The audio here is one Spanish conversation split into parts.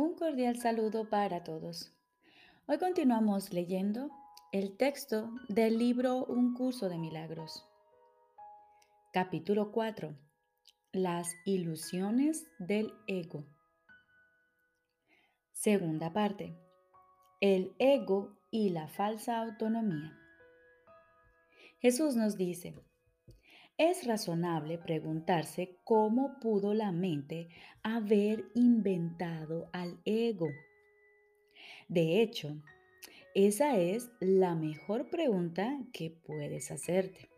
Un cordial saludo para todos. Hoy continuamos leyendo el texto del libro Un curso de milagros. Capítulo 4. Las ilusiones del ego. Segunda parte. El ego y la falsa autonomía. Jesús nos dice, es razonable preguntarse cómo pudo la mente haber inventado al ego. De hecho, esa es la mejor pregunta que puedes hacerte.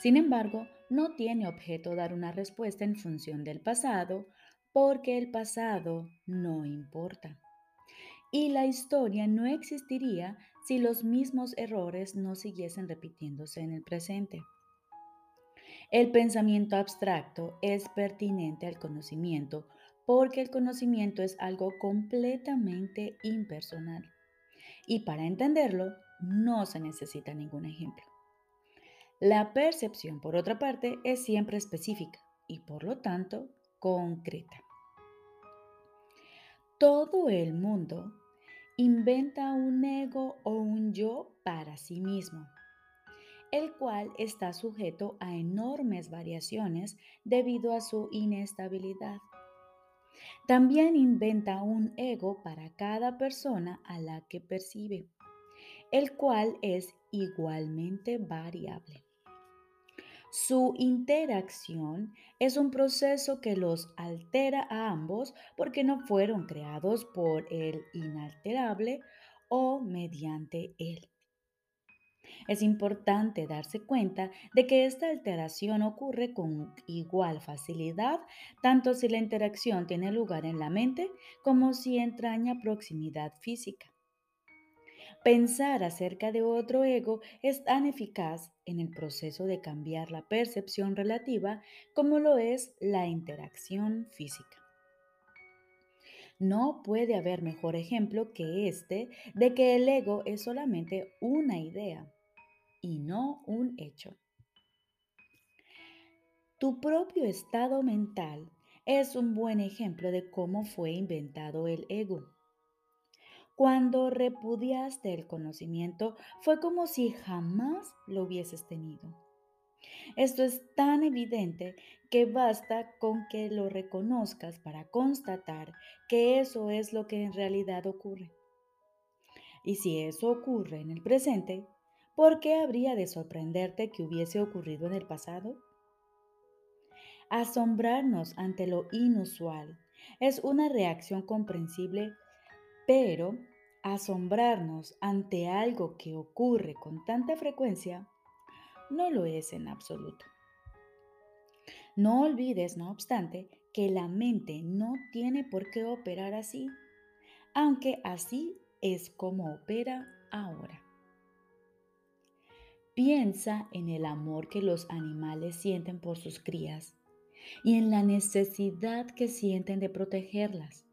Sin embargo, no tiene objeto dar una respuesta en función del pasado, porque el pasado no importa. Y la historia no existiría si los mismos errores no siguiesen repitiéndose en el presente. El pensamiento abstracto es pertinente al conocimiento porque el conocimiento es algo completamente impersonal. Y para entenderlo, no se necesita ningún ejemplo. La percepción, por otra parte, es siempre específica y por lo tanto concreta. Todo el mundo inventa un ego o un yo para sí mismo el cual está sujeto a enormes variaciones debido a su inestabilidad. También inventa un ego para cada persona a la que percibe, el cual es igualmente variable. Su interacción es un proceso que los altera a ambos porque no fueron creados por el inalterable o mediante él. Es importante darse cuenta de que esta alteración ocurre con igual facilidad, tanto si la interacción tiene lugar en la mente como si entraña proximidad física. Pensar acerca de otro ego es tan eficaz en el proceso de cambiar la percepción relativa como lo es la interacción física. No puede haber mejor ejemplo que este de que el ego es solamente una idea y no un hecho. Tu propio estado mental es un buen ejemplo de cómo fue inventado el ego. Cuando repudiaste el conocimiento fue como si jamás lo hubieses tenido. Esto es tan evidente que basta con que lo reconozcas para constatar que eso es lo que en realidad ocurre. Y si eso ocurre en el presente, ¿por qué habría de sorprenderte que hubiese ocurrido en el pasado? Asombrarnos ante lo inusual es una reacción comprensible, pero asombrarnos ante algo que ocurre con tanta frecuencia no lo es en absoluto. No olvides, no obstante, que la mente no tiene por qué operar así, aunque así es como opera ahora. Piensa en el amor que los animales sienten por sus crías y en la necesidad que sienten de protegerlas.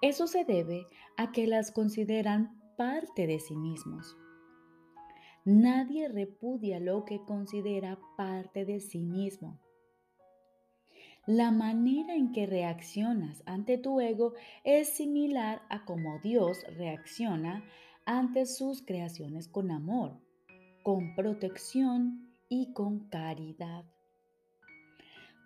Eso se debe a que las consideran parte de sí mismos. Nadie repudia lo que considera parte de sí mismo. La manera en que reaccionas ante tu ego es similar a cómo Dios reacciona ante sus creaciones con amor con protección y con caridad.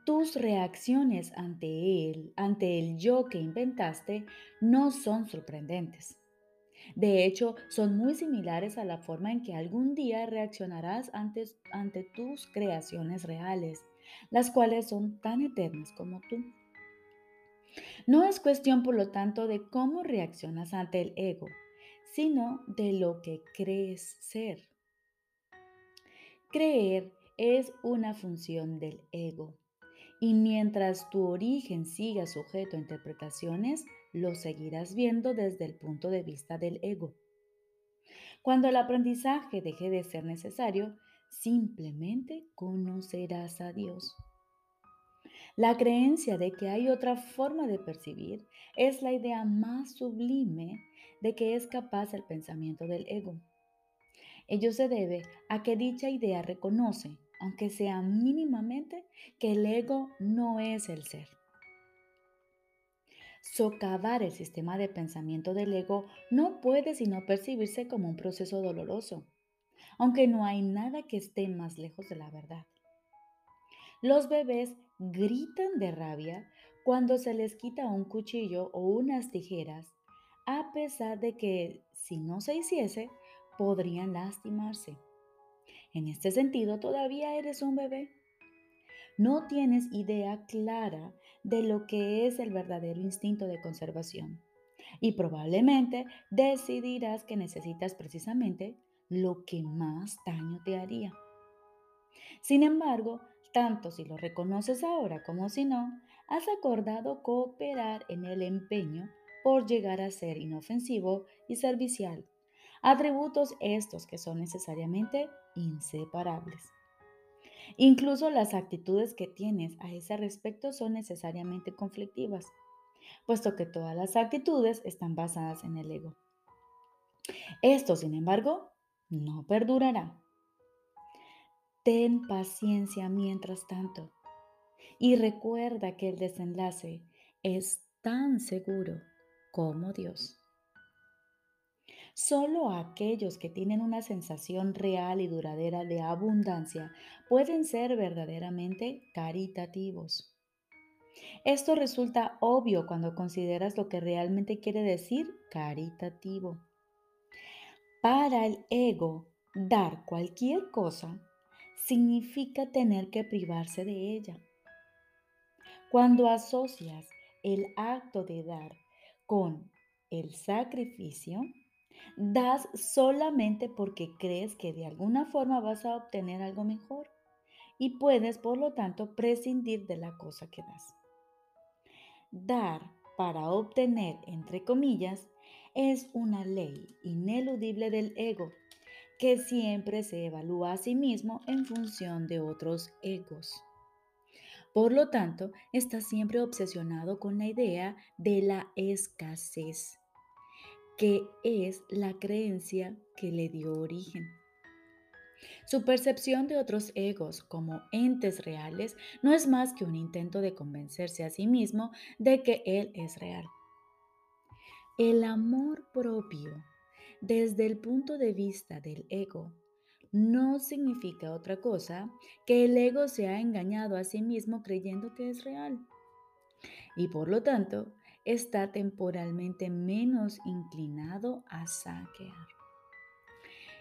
Tus reacciones ante él, ante el yo que inventaste, no son sorprendentes. De hecho, son muy similares a la forma en que algún día reaccionarás ante, ante tus creaciones reales, las cuales son tan eternas como tú. No es cuestión, por lo tanto, de cómo reaccionas ante el ego, sino de lo que crees ser. Creer es una función del ego. Y mientras tu origen siga sujeto a interpretaciones, lo seguirás viendo desde el punto de vista del ego. Cuando el aprendizaje deje de ser necesario, simplemente conocerás a Dios. La creencia de que hay otra forma de percibir es la idea más sublime de que es capaz el pensamiento del ego. Ello se debe a que dicha idea reconoce, aunque sea mínimamente, que el ego no es el ser. Socavar el sistema de pensamiento del ego no puede sino percibirse como un proceso doloroso, aunque no hay nada que esté más lejos de la verdad. Los bebés gritan de rabia cuando se les quita un cuchillo o unas tijeras, a pesar de que si no se hiciese, podrían lastimarse. En este sentido, todavía eres un bebé. No tienes idea clara de lo que es el verdadero instinto de conservación y probablemente decidirás que necesitas precisamente lo que más daño te haría. Sin embargo, tanto si lo reconoces ahora como si no, has acordado cooperar en el empeño por llegar a ser inofensivo y servicial, atributos estos que son necesariamente inseparables. Incluso las actitudes que tienes a ese respecto son necesariamente conflictivas, puesto que todas las actitudes están basadas en el ego. Esto, sin embargo, no perdurará. Ten paciencia mientras tanto y recuerda que el desenlace es tan seguro como Dios. Solo aquellos que tienen una sensación real y duradera de abundancia pueden ser verdaderamente caritativos. Esto resulta obvio cuando consideras lo que realmente quiere decir caritativo. Para el ego, dar cualquier cosa significa tener que privarse de ella. Cuando asocias el acto de dar con el sacrificio, das solamente porque crees que de alguna forma vas a obtener algo mejor y puedes, por lo tanto, prescindir de la cosa que das. Dar para obtener, entre comillas, es una ley ineludible del ego que siempre se evalúa a sí mismo en función de otros egos. Por lo tanto, está siempre obsesionado con la idea de la escasez, que es la creencia que le dio origen. Su percepción de otros egos como entes reales no es más que un intento de convencerse a sí mismo de que él es real. El amor propio desde el punto de vista del ego, no significa otra cosa que el ego se ha engañado a sí mismo creyendo que es real. Y por lo tanto, está temporalmente menos inclinado a saquear.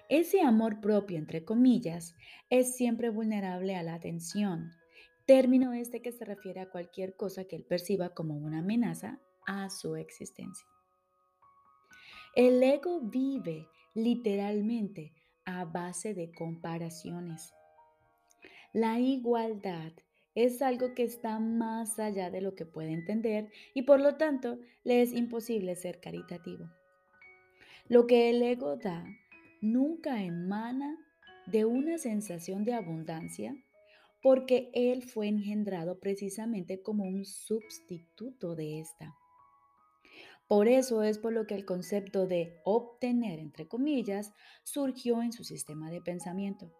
Ese amor propio, entre comillas, es siempre vulnerable a la atención, término este que se refiere a cualquier cosa que él perciba como una amenaza a su existencia. El ego vive literalmente a base de comparaciones. La igualdad es algo que está más allá de lo que puede entender y por lo tanto le es imposible ser caritativo. Lo que el ego da nunca emana de una sensación de abundancia porque él fue engendrado precisamente como un sustituto de esta. Por eso es por lo que el concepto de obtener, entre comillas, surgió en su sistema de pensamiento.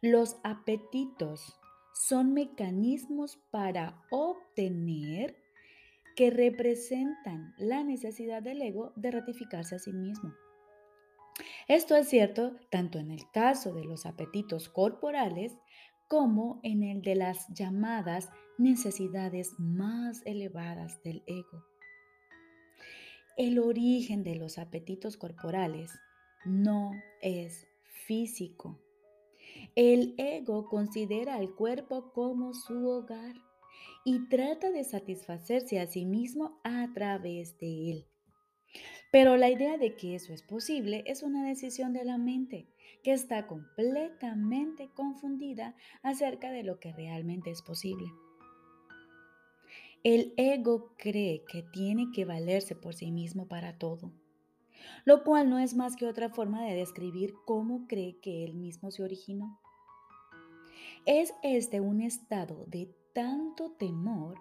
Los apetitos son mecanismos para obtener que representan la necesidad del ego de ratificarse a sí mismo. Esto es cierto tanto en el caso de los apetitos corporales como en el de las llamadas necesidades más elevadas del ego. El origen de los apetitos corporales no es físico. El ego considera al cuerpo como su hogar y trata de satisfacerse a sí mismo a través de él. Pero la idea de que eso es posible es una decisión de la mente que está completamente confundida acerca de lo que realmente es posible. El ego cree que tiene que valerse por sí mismo para todo, lo cual no es más que otra forma de describir cómo cree que él mismo se originó. Es este un estado de tanto temor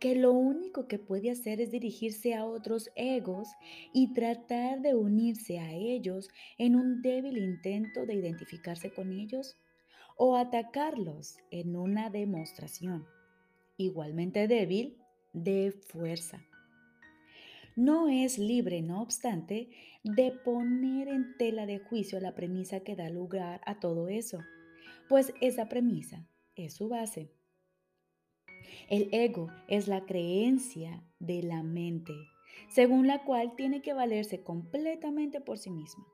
que lo único que puede hacer es dirigirse a otros egos y tratar de unirse a ellos en un débil intento de identificarse con ellos o atacarlos en una demostración igualmente débil de fuerza. no es libre, no obstante, de poner en tela de juicio la premisa que da lugar a todo eso, pues esa premisa es su base. El ego es la creencia de la mente, según la cual tiene que valerse completamente por sí misma.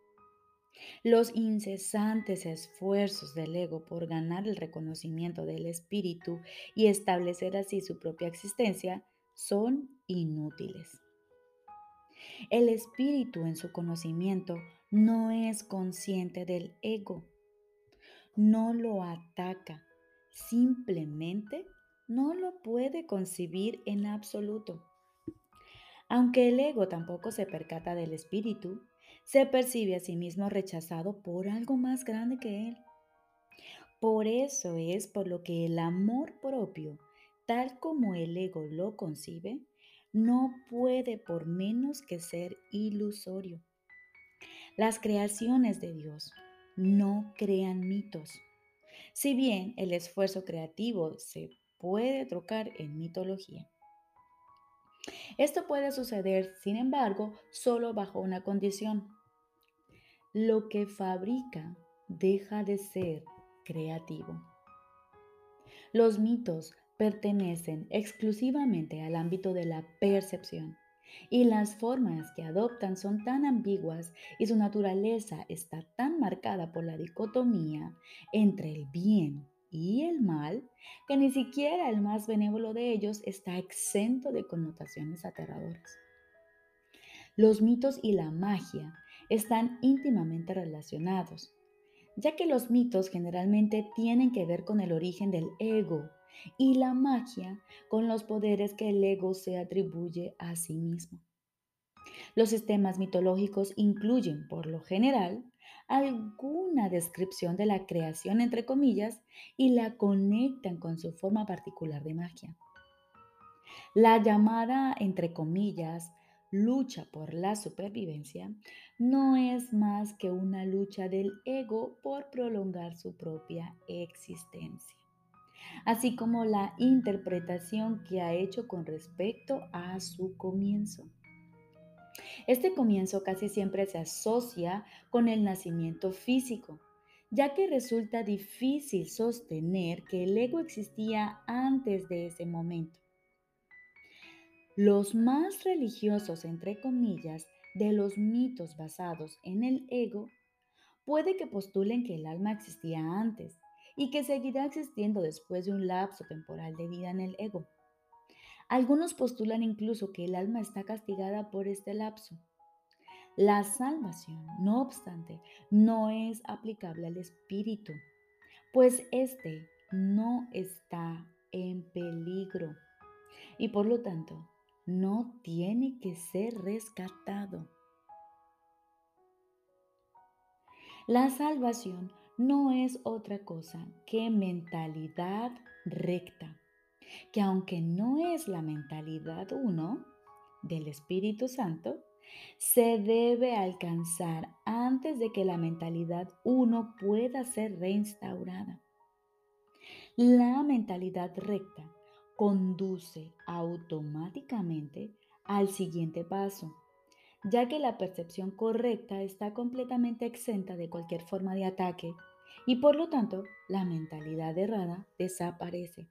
Los incesantes esfuerzos del ego por ganar el reconocimiento del espíritu y establecer así su propia existencia son inútiles. El espíritu en su conocimiento no es consciente del ego, no lo ataca, simplemente no lo puede concebir en absoluto. Aunque el ego tampoco se percata del espíritu, se percibe a sí mismo rechazado por algo más grande que él. Por eso es por lo que el amor propio, tal como el ego lo concibe, no puede por menos que ser ilusorio. Las creaciones de Dios no crean mitos. Si bien el esfuerzo creativo se puede trocar en mitología. Esto puede suceder, sin embargo, solo bajo una condición. Lo que fabrica deja de ser creativo. Los mitos pertenecen exclusivamente al ámbito de la percepción y las formas que adoptan son tan ambiguas y su naturaleza está tan marcada por la dicotomía entre el bien y el mal que ni siquiera el más benévolo de ellos está exento de connotaciones aterradoras. Los mitos y la magia están íntimamente relacionados, ya que los mitos generalmente tienen que ver con el origen del ego y la magia con los poderes que el ego se atribuye a sí mismo. Los sistemas mitológicos incluyen, por lo general, alguna descripción de la creación, entre comillas, y la conectan con su forma particular de magia. La llamada, entre comillas, lucha por la supervivencia no es más que una lucha del ego por prolongar su propia existencia así como la interpretación que ha hecho con respecto a su comienzo. Este comienzo casi siempre se asocia con el nacimiento físico, ya que resulta difícil sostener que el ego existía antes de ese momento. Los más religiosos, entre comillas, de los mitos basados en el ego, puede que postulen que el alma existía antes, y que seguirá existiendo después de un lapso temporal de vida en el ego. Algunos postulan incluso que el alma está castigada por este lapso. La salvación, no obstante, no es aplicable al espíritu, pues éste no está en peligro y por lo tanto no tiene que ser rescatado. La salvación no es otra cosa que mentalidad recta, que aunque no es la mentalidad uno del Espíritu Santo, se debe alcanzar antes de que la mentalidad uno pueda ser reinstaurada. La mentalidad recta conduce automáticamente al siguiente paso, ya que la percepción correcta está completamente exenta de cualquier forma de ataque y por lo tanto la mentalidad errada desaparece.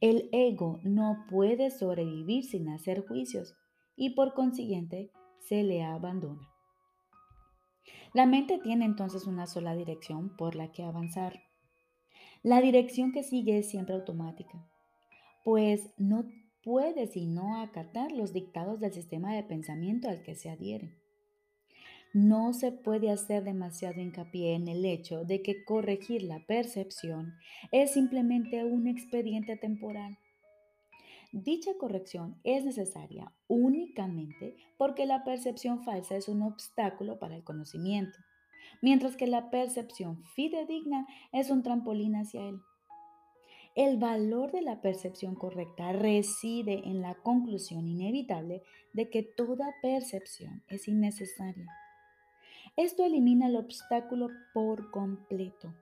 El ego no puede sobrevivir sin hacer juicios y por consiguiente se le abandona. La mente tiene entonces una sola dirección por la que avanzar. La dirección que sigue es siempre automática, pues no puede sino acatar los dictados del sistema de pensamiento al que se adhiere. No se puede hacer demasiado hincapié en el hecho de que corregir la percepción es simplemente un expediente temporal. Dicha corrección es necesaria únicamente porque la percepción falsa es un obstáculo para el conocimiento, mientras que la percepción fidedigna es un trampolín hacia él. El valor de la percepción correcta reside en la conclusión inevitable de que toda percepción es innecesaria. Esto elimina el obstáculo por completo.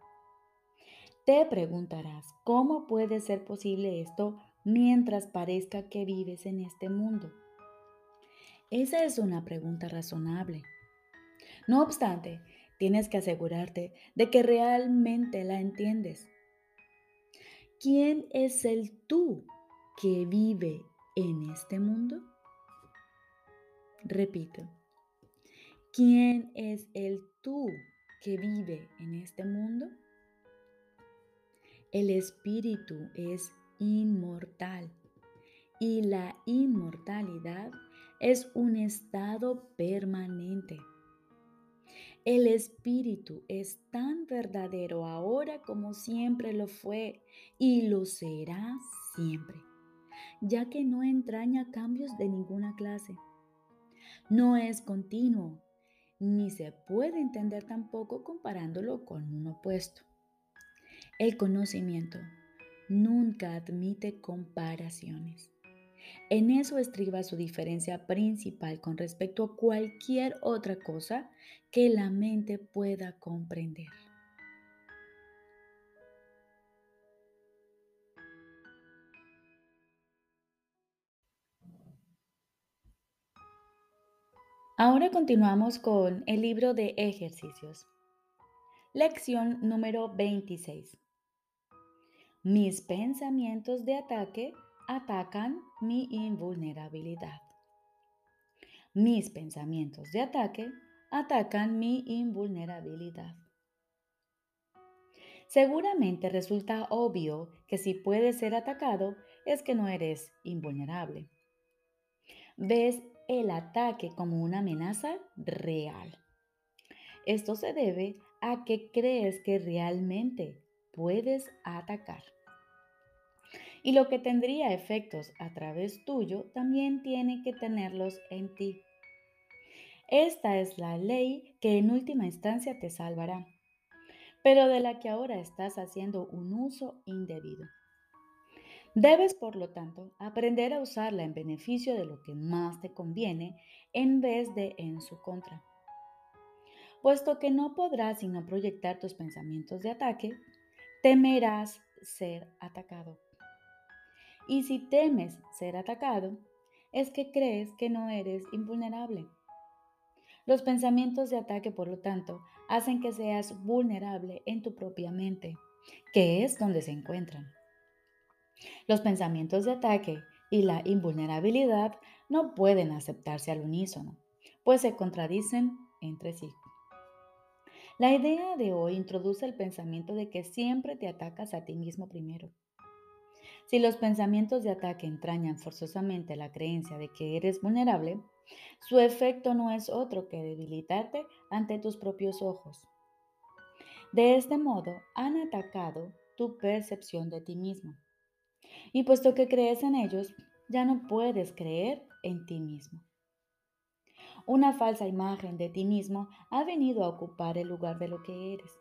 Te preguntarás, ¿cómo puede ser posible esto mientras parezca que vives en este mundo? Esa es una pregunta razonable. No obstante, tienes que asegurarte de que realmente la entiendes. ¿Quién es el tú que vive en este mundo? Repito, ¿quién es el tú que vive en este mundo? El espíritu es inmortal y la inmortalidad es un estado permanente. El espíritu es tan verdadero ahora como siempre lo fue y lo será siempre, ya que no entraña cambios de ninguna clase. No es continuo, ni se puede entender tampoco comparándolo con un opuesto. El conocimiento nunca admite comparaciones. En eso estriba su diferencia principal con respecto a cualquier otra cosa que la mente pueda comprender. Ahora continuamos con el libro de ejercicios. Lección número 26. Mis pensamientos de ataque atacan mi invulnerabilidad. Mis pensamientos de ataque atacan mi invulnerabilidad. Seguramente resulta obvio que si puedes ser atacado es que no eres invulnerable. Ves el ataque como una amenaza real. Esto se debe a que crees que realmente puedes atacar. Y lo que tendría efectos a través tuyo también tiene que tenerlos en ti. Esta es la ley que en última instancia te salvará, pero de la que ahora estás haciendo un uso indebido. Debes, por lo tanto, aprender a usarla en beneficio de lo que más te conviene en vez de en su contra. Puesto que no podrás sino proyectar tus pensamientos de ataque, temerás ser atacado. Y si temes ser atacado, es que crees que no eres invulnerable. Los pensamientos de ataque, por lo tanto, hacen que seas vulnerable en tu propia mente, que es donde se encuentran. Los pensamientos de ataque y la invulnerabilidad no pueden aceptarse al unísono, pues se contradicen entre sí. La idea de hoy introduce el pensamiento de que siempre te atacas a ti mismo primero. Si los pensamientos de ataque entrañan forzosamente la creencia de que eres vulnerable, su efecto no es otro que debilitarte ante tus propios ojos. De este modo, han atacado tu percepción de ti mismo y puesto que crees en ellos, ya no puedes creer en ti mismo. Una falsa imagen de ti mismo ha venido a ocupar el lugar de lo que eres.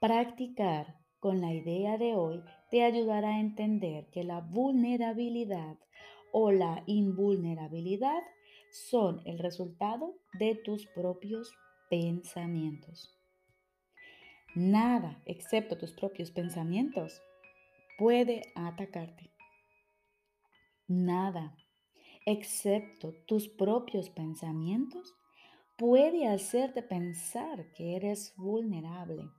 Practicar con la idea de hoy te ayudará a entender que la vulnerabilidad o la invulnerabilidad son el resultado de tus propios pensamientos. Nada excepto tus propios pensamientos puede atacarte. Nada, excepto tus propios pensamientos, puede hacerte pensar que eres vulnerable.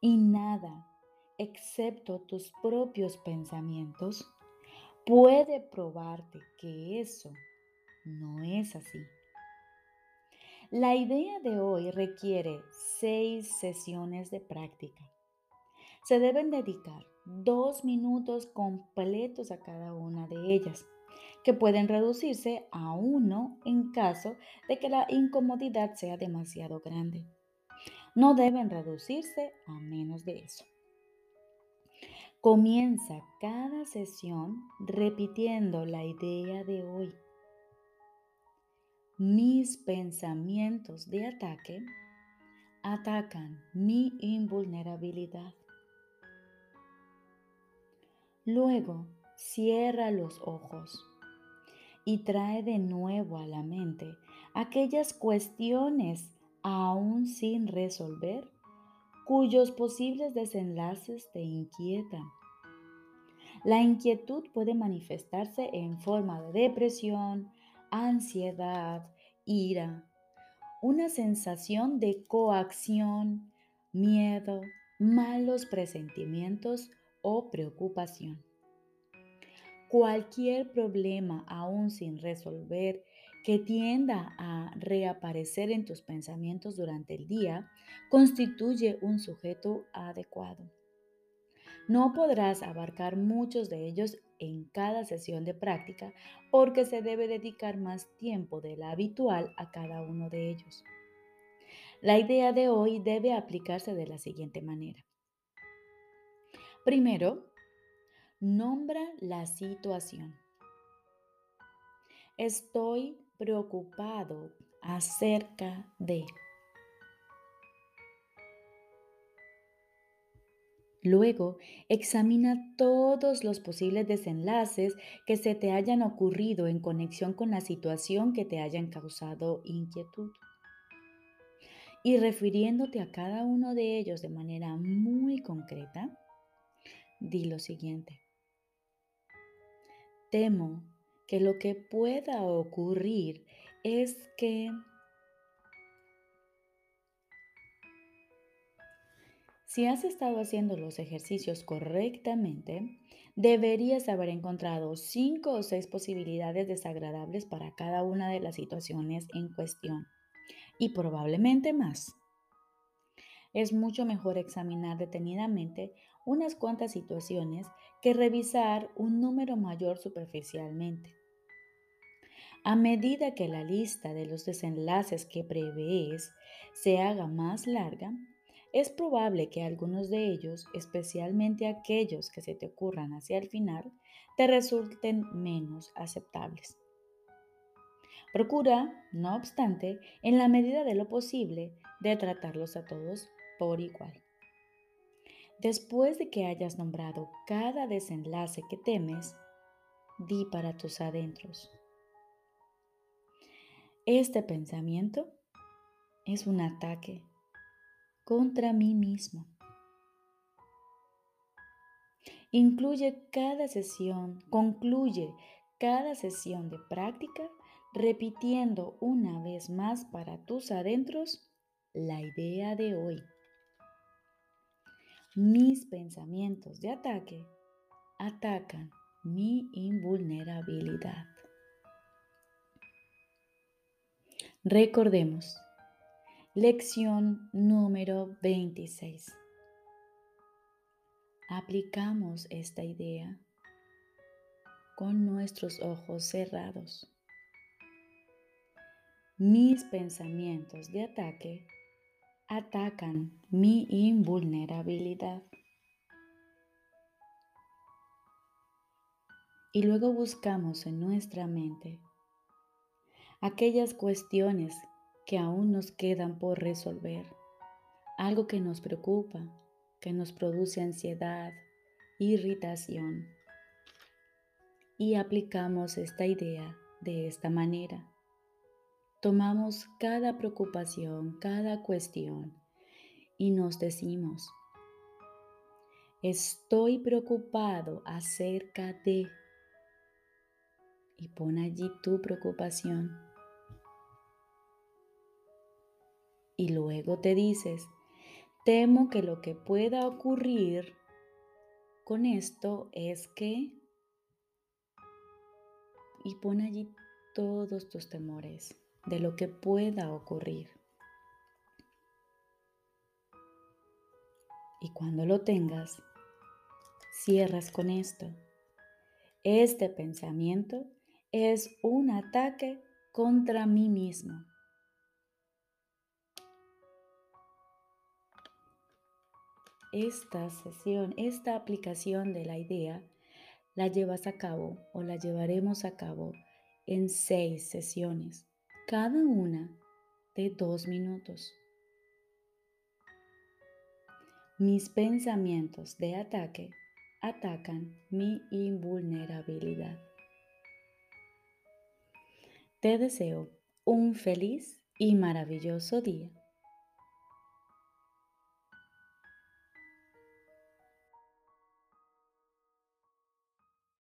Y nada, excepto tus propios pensamientos, puede probarte que eso no es así. La idea de hoy requiere seis sesiones de práctica se deben dedicar dos minutos completos a cada una de ellas, que pueden reducirse a uno en caso de que la incomodidad sea demasiado grande. No deben reducirse a menos de eso. Comienza cada sesión repitiendo la idea de hoy. Mis pensamientos de ataque atacan mi invulnerabilidad. Luego, cierra los ojos y trae de nuevo a la mente aquellas cuestiones aún sin resolver cuyos posibles desenlaces te inquietan. La inquietud puede manifestarse en forma de depresión, ansiedad, ira, una sensación de coacción, miedo, malos presentimientos o preocupación. Cualquier problema aún sin resolver que tienda a reaparecer en tus pensamientos durante el día constituye un sujeto adecuado. No podrás abarcar muchos de ellos en cada sesión de práctica porque se debe dedicar más tiempo de la habitual a cada uno de ellos. La idea de hoy debe aplicarse de la siguiente manera. Primero, nombra la situación. Estoy preocupado acerca de... Luego, examina todos los posibles desenlaces que se te hayan ocurrido en conexión con la situación que te hayan causado inquietud. Y refiriéndote a cada uno de ellos de manera muy concreta, di lo siguiente. Temo que lo que pueda ocurrir es que Si has estado haciendo los ejercicios correctamente, deberías haber encontrado cinco o seis posibilidades desagradables para cada una de las situaciones en cuestión y probablemente más. Es mucho mejor examinar detenidamente unas cuantas situaciones que revisar un número mayor superficialmente. A medida que la lista de los desenlaces que prevés se haga más larga, es probable que algunos de ellos, especialmente aquellos que se te ocurran hacia el final, te resulten menos aceptables. Procura, no obstante, en la medida de lo posible, de tratarlos a todos por igual. Después de que hayas nombrado cada desenlace que temes, di para tus adentros. Este pensamiento es un ataque contra mí mismo. Incluye cada sesión, concluye cada sesión de práctica repitiendo una vez más para tus adentros la idea de hoy. Mis pensamientos de ataque atacan mi invulnerabilidad. Recordemos, Lección número 26. Aplicamos esta idea con nuestros ojos cerrados. Mis pensamientos de ataque atacan mi invulnerabilidad. Y luego buscamos en nuestra mente aquellas cuestiones que aún nos quedan por resolver, algo que nos preocupa, que nos produce ansiedad, irritación. Y aplicamos esta idea de esta manera. Tomamos cada preocupación, cada cuestión y nos decimos, estoy preocupado acerca de... Y pon allí tu preocupación. Y luego te dices, temo que lo que pueda ocurrir con esto es que... Y pon allí todos tus temores de lo que pueda ocurrir. Y cuando lo tengas, cierras con esto. Este pensamiento es un ataque contra mí mismo. Esta sesión, esta aplicación de la idea, la llevas a cabo o la llevaremos a cabo en seis sesiones, cada una de dos minutos. Mis pensamientos de ataque atacan mi invulnerabilidad. Te deseo un feliz y maravilloso día.